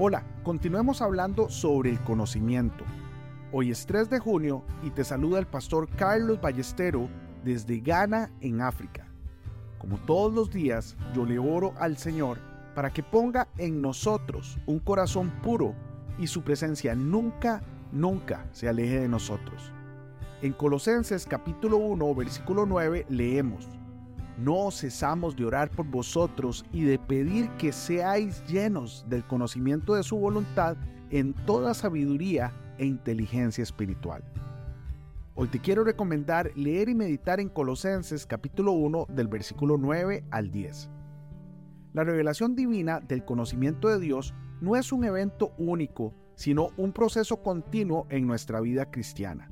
Hola, continuemos hablando sobre el conocimiento. Hoy es 3 de junio y te saluda el pastor Carlos Ballestero desde Ghana, en África. Como todos los días, yo le oro al Señor para que ponga en nosotros un corazón puro y su presencia nunca, nunca se aleje de nosotros. En Colosenses capítulo 1, versículo 9 leemos, no cesamos de orar por vosotros y de pedir que seáis llenos del conocimiento de su voluntad en toda sabiduría e inteligencia espiritual. Hoy te quiero recomendar leer y meditar en Colosenses capítulo 1 del versículo 9 al 10. La revelación divina del conocimiento de Dios no es un evento único, sino un proceso continuo en nuestra vida cristiana.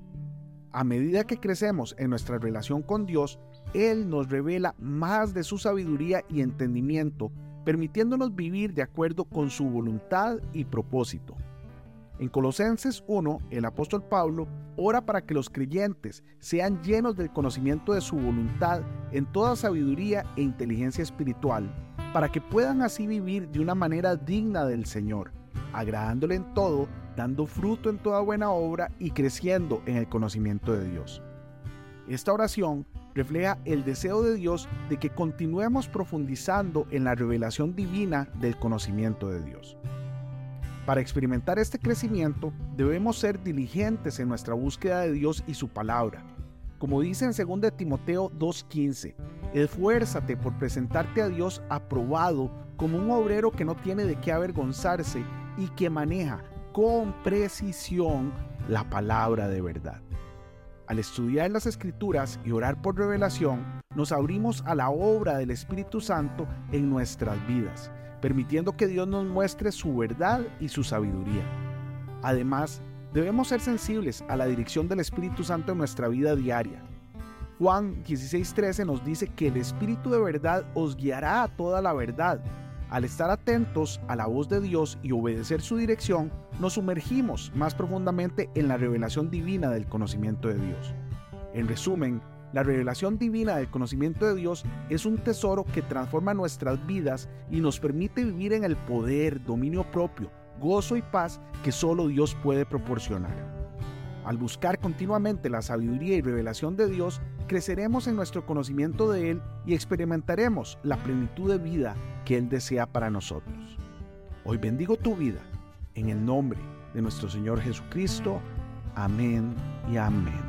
A medida que crecemos en nuestra relación con Dios, Él nos revela más de su sabiduría y entendimiento, permitiéndonos vivir de acuerdo con su voluntad y propósito. En Colosenses 1, el apóstol Pablo ora para que los creyentes sean llenos del conocimiento de su voluntad en toda sabiduría e inteligencia espiritual, para que puedan así vivir de una manera digna del Señor, agradándole en todo dando fruto en toda buena obra y creciendo en el conocimiento de Dios. Esta oración refleja el deseo de Dios de que continuemos profundizando en la revelación divina del conocimiento de Dios. Para experimentar este crecimiento debemos ser diligentes en nuestra búsqueda de Dios y su palabra. Como dice en 2 Timoteo 2.15, esfuérzate por presentarte a Dios aprobado como un obrero que no tiene de qué avergonzarse y que maneja con precisión la palabra de verdad. Al estudiar las escrituras y orar por revelación, nos abrimos a la obra del Espíritu Santo en nuestras vidas, permitiendo que Dios nos muestre su verdad y su sabiduría. Además, debemos ser sensibles a la dirección del Espíritu Santo en nuestra vida diaria. Juan 16:13 nos dice que el Espíritu de verdad os guiará a toda la verdad al estar atentos a la voz de Dios y obedecer su dirección, nos sumergimos más profundamente en la revelación divina del conocimiento de Dios. En resumen, la revelación divina del conocimiento de Dios es un tesoro que transforma nuestras vidas y nos permite vivir en el poder, dominio propio, gozo y paz que solo Dios puede proporcionar. Al buscar continuamente la sabiduría y revelación de Dios, creceremos en nuestro conocimiento de Él y experimentaremos la plenitud de vida que Él desea para nosotros. Hoy bendigo tu vida en el nombre de nuestro Señor Jesucristo. Amén y amén.